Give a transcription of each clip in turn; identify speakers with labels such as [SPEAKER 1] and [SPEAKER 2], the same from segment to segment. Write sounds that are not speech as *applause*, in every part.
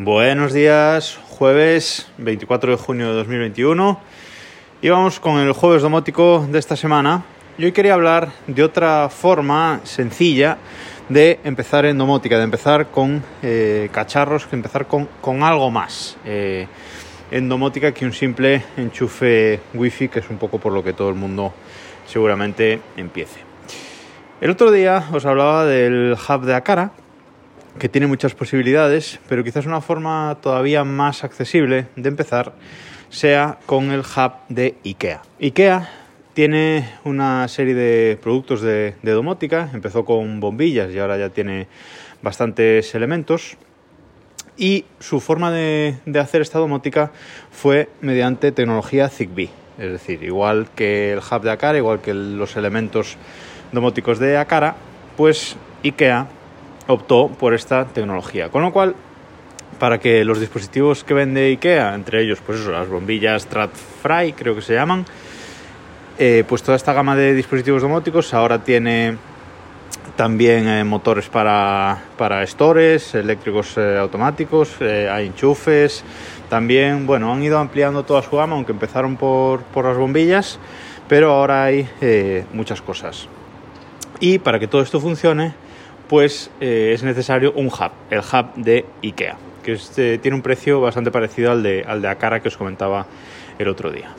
[SPEAKER 1] Buenos días, jueves 24 de junio de 2021 y vamos con el jueves domótico de esta semana. Y hoy quería hablar de otra forma sencilla de empezar en domótica, de empezar con eh, cacharros, que empezar con, algo más eh, en domótica que un simple enchufe wifi, que es un poco por lo que todo el mundo seguramente empiece. El otro día os hablaba del hub de Akara, que tiene muchas posibilidades, pero quizás una forma todavía más accesible de empezar sea con el hub de IKEA. IKEA tiene una serie de productos de, domótica, empezó con bombillas y ahora ya tiene bastantes elementos. Y su forma de, de hacer esta domótica fue mediante tecnología Zigbee. Es decir, igual que el hub de Akara, igual que los elementos domóticos de Akara, pues IKEA optó por esta tecnología. Con lo cual, para que los dispositivos que vende IKEA, entre ellos, pues eso, las bombillas Stratfry, creo que se llaman, eh, pues toda esta gama de dispositivos domóticos ahora tiene también eh, motores para, para stores, eléctricos eh, automáticos, hay enchufes, también, bueno, han ido ampliando toda su gama, aunque empezaron por, por las bombillas, pero ahora hay muchas cosas. Y para que todo esto funcione, pues eh, es necesario un hub, el hub de IKEA, que este, tiene un precio bastante parecido al de, al de Akara que os comentaba el otro día.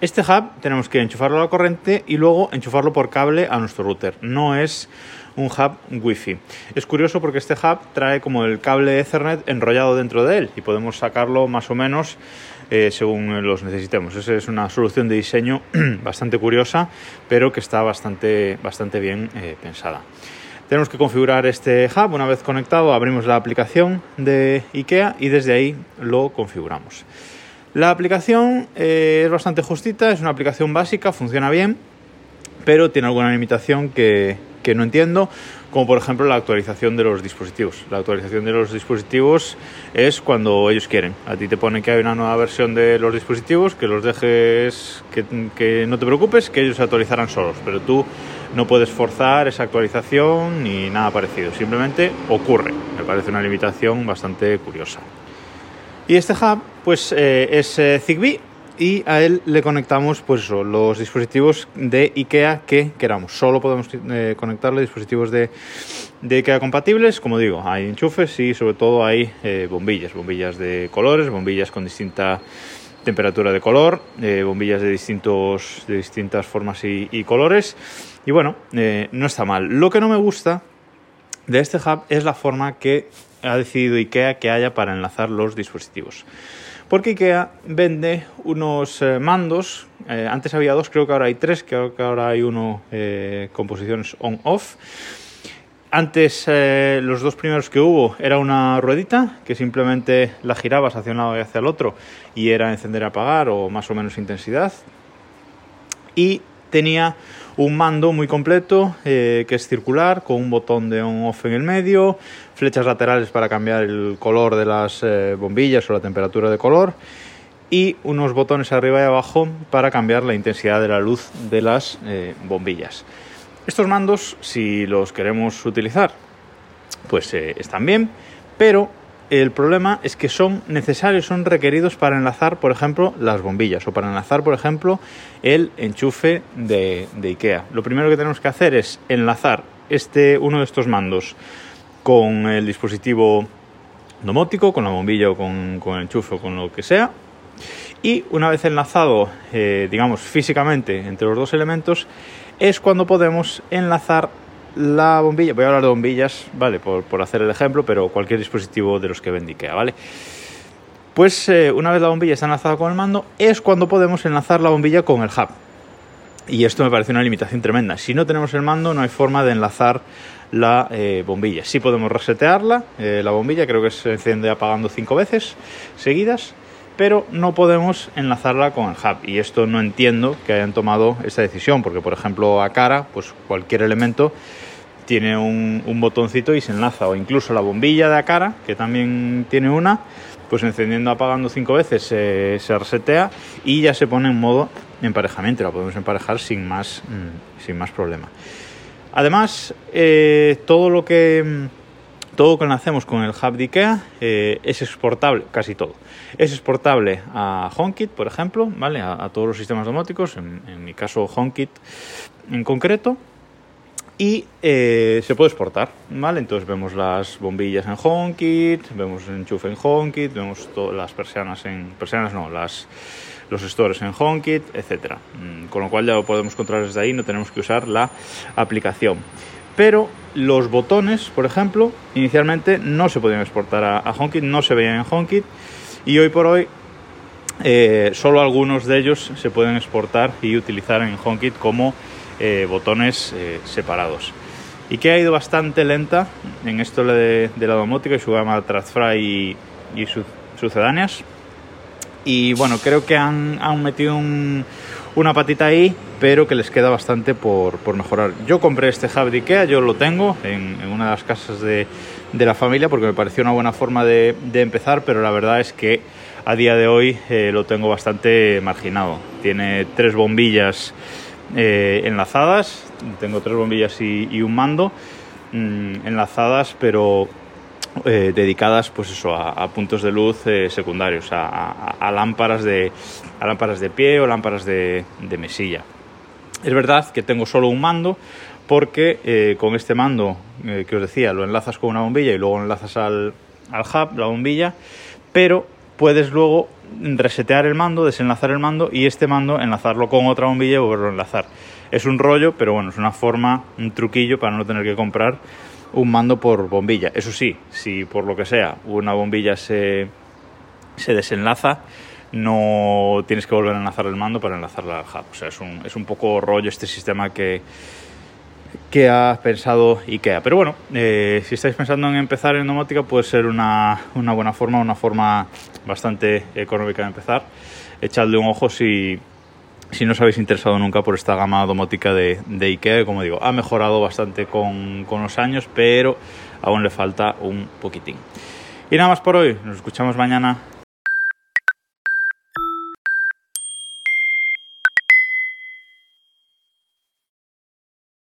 [SPEAKER 1] Este hub tenemos que enchufarlo a la corriente y luego enchufarlo por cable a nuestro router. No es un hub Wi-Fi. Es curioso porque este hub trae como el cable Ethernet enrollado dentro de él y podemos sacarlo más o menos eh, según los necesitemos. Esa es una solución de diseño *clears throat* bastante curiosa, pero que está bastante, bastante bien pensada. Tenemos que configurar este hub. Una vez conectado, abrimos la aplicación de IKEA y desde ahí lo configuramos. La aplicación eh, es bastante justita, es una aplicación básica, funciona bien, pero tiene alguna limitación que, que no entiendo, como por ejemplo la actualización de los dispositivos. La actualización de los dispositivos es cuando ellos quieren. A ti te pone que hay una nueva versión de los dispositivos, que los dejes, que, que no te preocupes, que ellos se actualizarán solos, pero tú no puedes forzar esa actualización ni nada parecido. Simplemente ocurre. Me parece una limitación bastante curiosa. Y este hub pues eh, es eh, Zigbee y a él le conectamos pues los dispositivos de IKEA que queramos. Solo podemos eh, conectarle dispositivos de, de, IKEA compatibles, como digo, hay enchufes y sobre todo hay bombillas, bombillas de colores, bombillas con distinta temperatura de color, eh, bombillas de, distintos, de distintas formas y, colores. Y bueno, eh, no está mal. Lo que no me gusta de este hub es la forma que ha decidido IKEA que haya para enlazar los dispositivos. Porque IKEA vende unos eh, mandos, antes había dos, creo que ahora hay tres, creo que ahora hay uno con posiciones on-off. Antes eh, los dos primeros que hubo era una ruedita que simplemente la girabas hacia un lado y hacia el otro y era encender apagar o más o menos intensidad. Y tenía un mando muy completo eh, que es circular con un botón de on-off en el medio, flechas laterales para cambiar el color de las eh, bombillas o la temperatura de color y unos botones arriba y abajo para cambiar la intensidad de la luz de las bombillas. Estos mandos, si los queremos utilizar, pues eh, están bien, pero el problema es que son necesarios, son requeridos para enlazar, por ejemplo, las bombillas o para enlazar, por ejemplo, el enchufe de, IKEA. Lo primero que tenemos que hacer es enlazar este, uno de estos mandos con el dispositivo domótico, con la bombilla o con, con el enchufe o con lo que sea. Y una vez enlazado, eh, digamos, físicamente entre los dos elementos, es cuando podemos enlazar la bombilla, voy a hablar de bombillas, ¿vale? Por, hacer el ejemplo, pero cualquier dispositivo de los que vende IKEA, ¿vale? Pues eh, una vez la bombilla está enlazada con el mando, es cuando podemos enlazar la bombilla con el hub. Y esto me parece una limitación tremenda. Si no tenemos el mando, no hay forma de enlazar la eh, bombilla. Sí podemos resetearla, la bombilla creo que se enciende apagando cinco veces seguidas, pero no podemos enlazarla con el hub. Y esto no entiendo que hayan tomado esta decisión, porque por ejemplo a cara, pues cualquier elemento tiene un, un botoncito y se enlaza, o incluso la bombilla de a cara, que también tiene una, pues encendiendo apagando cinco veces se resetea y ya se pone en modo emparejamiento, la podemos emparejar sin más, mmm, sin más problema. Además, eh, todo lo que todo lo que hacemos con el hub de eh, es exportable, casi todo. Es exportable a HomeKit, por ejemplo, ¿vale? A, todos los sistemas domóticos, en, mi caso HomeKit en concreto. Y eh, se puede exportar, ¿vale? Entonces vemos las bombillas en HomeKit, vemos el enchufe en HomeKit, vemos las persianas en... persianas no, las, los stores en HomeKit, etc. Mm, con lo cual ya lo podemos controlar desde ahí, no tenemos que usar la aplicación pero los botones, por ejemplo, inicialmente no se podían exportar a, HomeKit, no se veían en HomeKit y hoy por hoy eh, solo algunos de ellos se pueden exportar y utilizar en HomeKit como eh, botones eh, separados. Y que ha ido bastante lenta en esto de, la domótica y su gama TradFry y, sucedáneas. Y bueno, creo que han metido un, una patita ahí, pero que les queda bastante por, mejorar. Yo compré este hub de Ikea, yo lo tengo en, una de las casas de, la familia porque me pareció una buena forma de, empezar, pero la verdad es que a día de hoy eh, lo tengo bastante marginado. Tiene tres bombillas eh, enlazadas, tengo tres bombillas y, un mando mm, enlazadas, pero eh, dedicadas pues eso, a, puntos de luz eh, secundarios, a, lámparas de, a lámparas de pie o lámparas de, mesilla. Es verdad que tengo solo un mando porque eh, con este mando que os decía lo enlazas con una bombilla y luego enlazas al, al hub, la bombilla, pero puedes luego resetear el mando, desenlazar el mando y este mando enlazarlo con otra bombilla y volverlo a enlazar. Es un rollo, pero bueno, es una forma, un truquillo para no tener que comprar un mando por bombilla. Eso sí, si por lo que sea una bombilla se, se desenlaza, no tienes que volver a enlazar el mando para enlazarla al hub. O sea, es un, es un poco rollo este sistema que, que ha pensado IKEA. Pero bueno, eh, si estáis pensando en empezar en domótica, puede ser una, una, buena forma, una forma bastante económica de empezar. Echadle un ojo si, si no os habéis interesado nunca por esta gama domótica de, de IKEA, como digo, ha mejorado bastante con, con, los años, pero aún le falta un poquitín. Y nada más por hoy, nos escuchamos mañana.